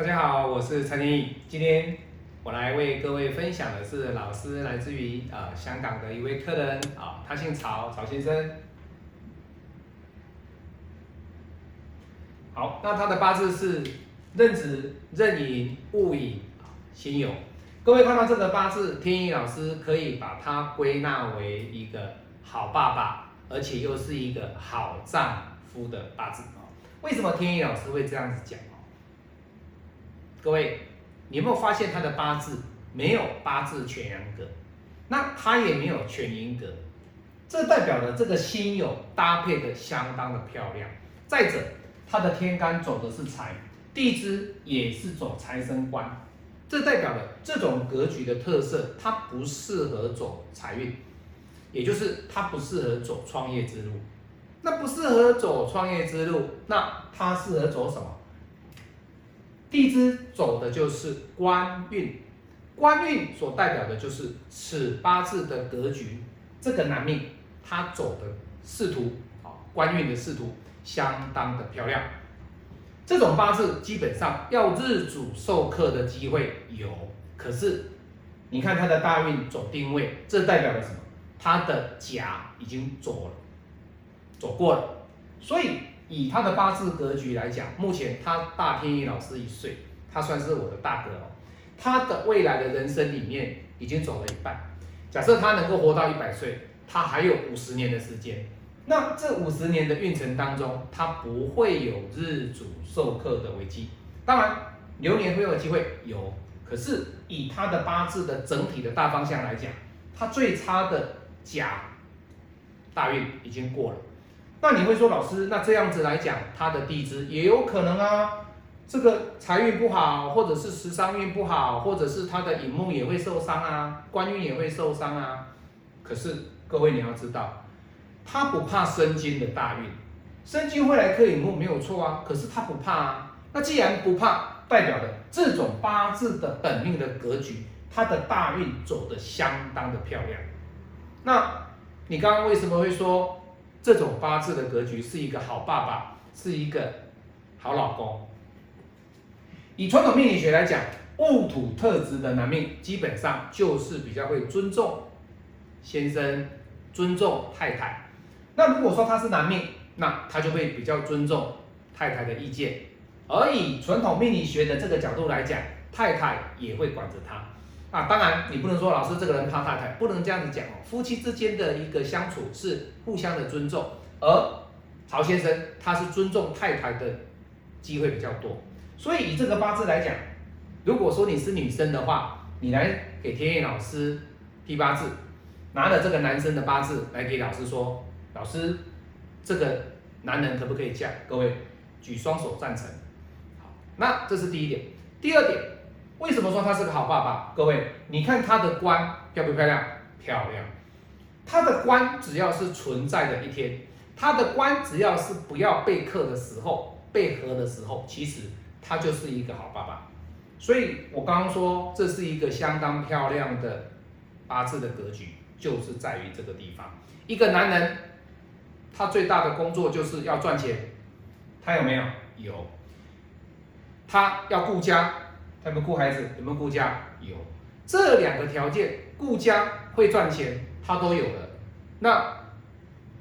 大家好，我是陈天毅。今天我来为各位分享的是老师来自于呃香港的一位客人啊，他姓曹，曹先生。好，那他的八字是壬子、壬寅、戊寅啊，辛酉。各位看到这个八字，天意老师可以把它归纳为一个好爸爸，而且又是一个好丈夫的八字啊。为什么天意老师会这样子讲？各位，你有没有发现他的八字没有八字全阳格，那他也没有全阴格，这代表了这个辛酉搭配的相当的漂亮。再者，他的天干走的是财，地支也是走财生官，这代表了这种格局的特色，它不适合走财运，也就是它不适合走创业之路。那不适合走创业之路，那它适合走什么？地支走的就是官运，官运所代表的就是此八字的格局。这个男命他走的仕途啊，官运的仕途相当的漂亮。这种八字基本上要日主受克的机会有，可是你看他的大运走定位，这代表了什么？他的甲已经走了，走过了，所以。以他的八字格局来讲，目前他大天一老师一岁，他算是我的大哥哦。他的未来的人生里面已经走了一半。假设他能够活到一百岁，他还有五十年的时间。那这五十年的运程当中，他不会有日主受克的危机。当然，流年会有机会有，可是以他的八字的整体的大方向来讲，他最差的甲大运已经过了。那你会说，老师，那这样子来讲，他的地支也有可能啊，这个财运不好，或者是食伤运不好，或者是他的引木也会受伤啊，官运也会受伤啊。可是各位你要知道，他不怕生金的大运，生金会来克引木没有错啊，可是他不怕啊。那既然不怕，代表的这种八字的本命的格局，他的大运走得相当的漂亮。那你刚刚为什么会说？这种八字的格局是一个好爸爸，是一个好老公。以传统命理学来讲，戊土特质的男命基本上就是比较会尊重先生、尊重太太。那如果说他是男命，那他就会比较尊重太太的意见。而以传统命理学的这个角度来讲，太太也会管着他。啊，当然你不能说老师这个人怕太太，不能这样子讲哦。夫妻之间的一个相处是互相的尊重，而曹先生他是尊重太太的机会比较多。所以以这个八字来讲，如果说你是女生的话，你来给天野老师批八字，拿了这个男生的八字来给老师说，老师这个男人可不可以嫁？各位举双手赞成。好，那这是第一点。第二点。为什么说他是个好爸爸？各位，你看他的官漂不漂亮？漂亮。他的官只要是存在的一天，他的官只要是不要被克的时候、被合的时候，其实他就是一个好爸爸。所以我刚刚说这是一个相当漂亮的八字的格局，就是在于这个地方。一个男人，他最大的工作就是要赚钱，他有没有？有。他要顾家。他们顾孩子有没有顾家？有，这两个条件，顾家会赚钱，他都有了。那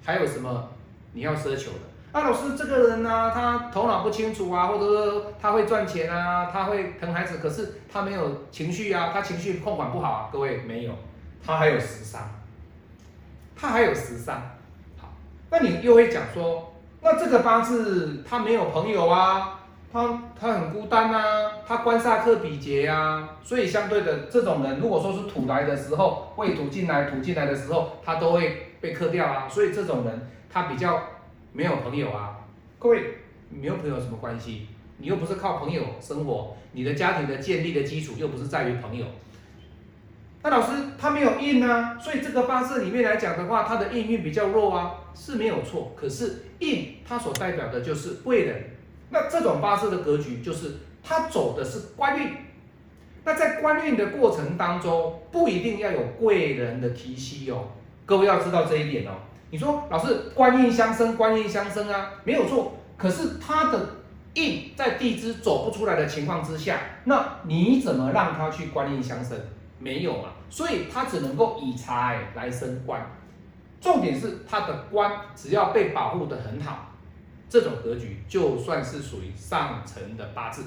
还有什么你要奢求的？啊，老师这个人呢，他头脑不清楚啊，或者说他会赚钱啊，他会疼孩子，可是他没有情绪啊，他情绪控管不好啊。各位没有，他还有时伤，他还有时伤。好，那你又会讲说，那这个八字他没有朋友啊？他他很孤单啊，他官煞克比劫啊，所以相对的这种人，如果说是土来的时候，未土进来，土进来的时候，他都会被克掉啊，所以这种人他比较没有朋友啊。各位没有朋友什么关系？你又不是靠朋友生活，你的家庭的建立的基础又不是在于朋友。那老师他没有印啊，所以这个八字里面来讲的话，他的印运比较弱啊，是没有错。可是印它所代表的就是贵人。那这种八字的格局就是他走的是官运，那在官运的过程当中，不一定要有贵人的提携哦。各位要知道这一点哦。你说老师官运相生，官运相生啊，没有错。可是他的印在地支走不出来的情况之下，那你怎么让他去官印相生？没有嘛，所以他只能够以财来升官。重点是他的官只要被保护的很好，这种格局就算是属于上层的八字，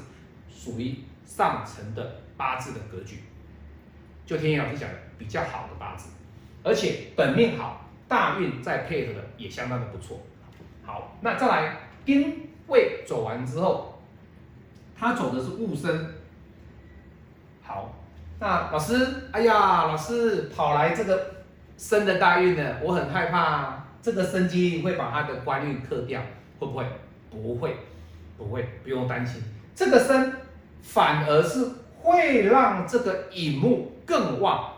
属于上层的八字的格局，就天野老师讲的比较好的八字，而且本命好，大运再配合的也相当的不错。好，那再来丁未走完之后，他走的是戊申。好，那老师，哎呀，老师跑来这个。生的大运呢，我很害怕这个生机会把他的官运克掉，会不会？不会，不会，不用担心。这个生反而是会让这个引木更旺，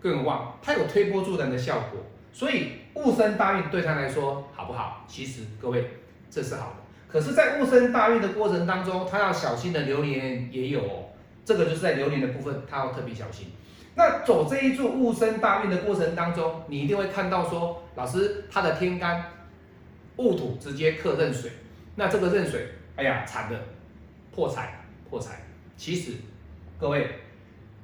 更旺，它有推波助澜的效果。所以戊申大运对他来说好不好？其实各位这是好的。可是，在戊申大运的过程当中，他要小心的流年也有哦。这个就是在流年的部分，他要特别小心。那走这一柱戊申大运的过程当中，你一定会看到说，老师他的天干戊土直接克壬水，那这个壬水，哎呀惨的，破财破财。其实各位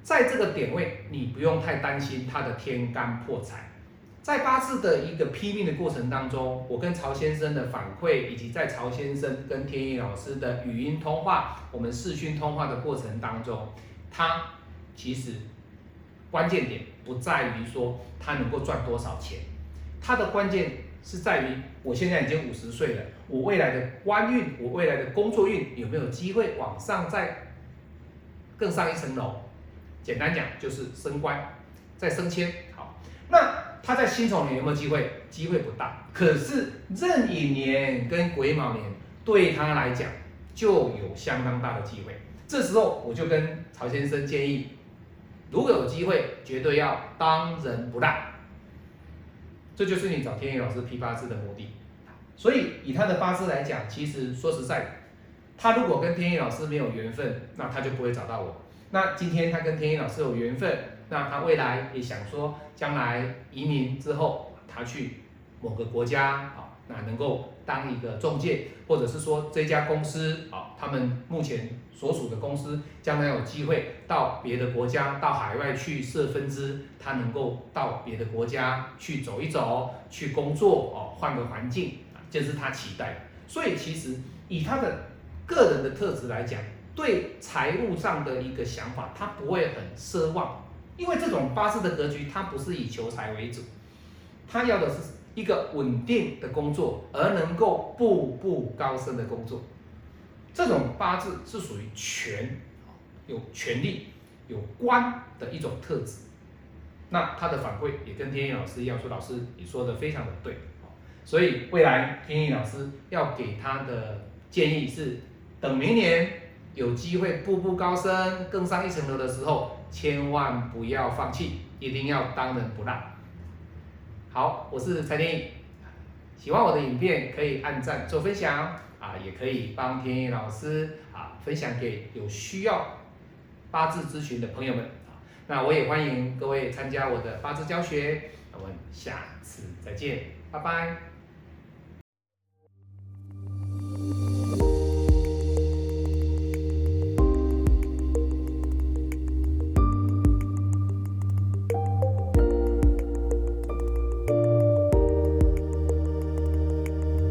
在这个点位，你不用太担心他的天干破财。在八字的一个批命的过程当中，我跟曹先生的反馈，以及在曹先生跟天意老师的语音通话，我们视讯通话的过程当中，他其实。关键点不在于说他能够赚多少钱，他的关键是在于我现在已经五十岁了，我未来的官运，我未来的工作运有没有机会往上再更上一层楼？简单讲就是升官，再升迁。好，那他在辛丑年有没有机会？机会不大。可是壬寅年跟癸卯年对他来讲就有相当大的机会。这时候我就跟曹先生建议。如果有机会，绝对要当仁不让，这就是你找天意老师批八字的目的。所以以他的八字来讲，其实说实在，他如果跟天意老师没有缘分，那他就不会找到我。那今天他跟天意老师有缘分，那他未来也想说，将来移民之后，他去某个国家啊。那能够当一个中介，或者是说这家公司啊，他们目前所属的公司将来有机会到别的国家、到海外去设分支，他能够到别的国家去走一走、去工作哦，换个环境，这是他期待。所以其实以他的个人的特质来讲，对财务上的一个想法，他不会很奢望，因为这种八字的格局，他不是以求财为主，他要的是。一个稳定的工作，而能够步步高升的工作，这种八字是属于权，有权力、有官的一种特质。那他的反馈也跟天意老师一样，说老师你说的非常的对，所以未来天意老师要给他的建议是，等明年有机会步步高升、更上一层楼的时候，千万不要放弃，一定要当仁不让。好，我是蔡天意，喜欢我的影片可以按赞做分享啊，也可以帮天意老师啊分享给有需要八字咨询的朋友们啊。那我也欢迎各位参加我的八字教学，我们下次再见，拜拜。